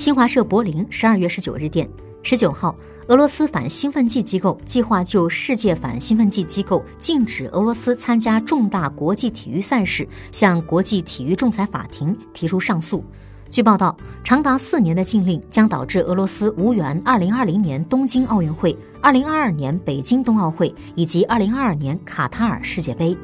新华社柏林十二月十九日电，十九号，俄罗斯反兴奋剂机构计划就世界反兴奋剂机构禁止俄罗斯参加重大国际体育赛事向国际体育仲裁法庭提出上诉。据报道，长达四年的禁令将导致俄罗斯无缘2020年东京奥运会、2022年北京冬奥会以及2022年卡塔尔世界杯。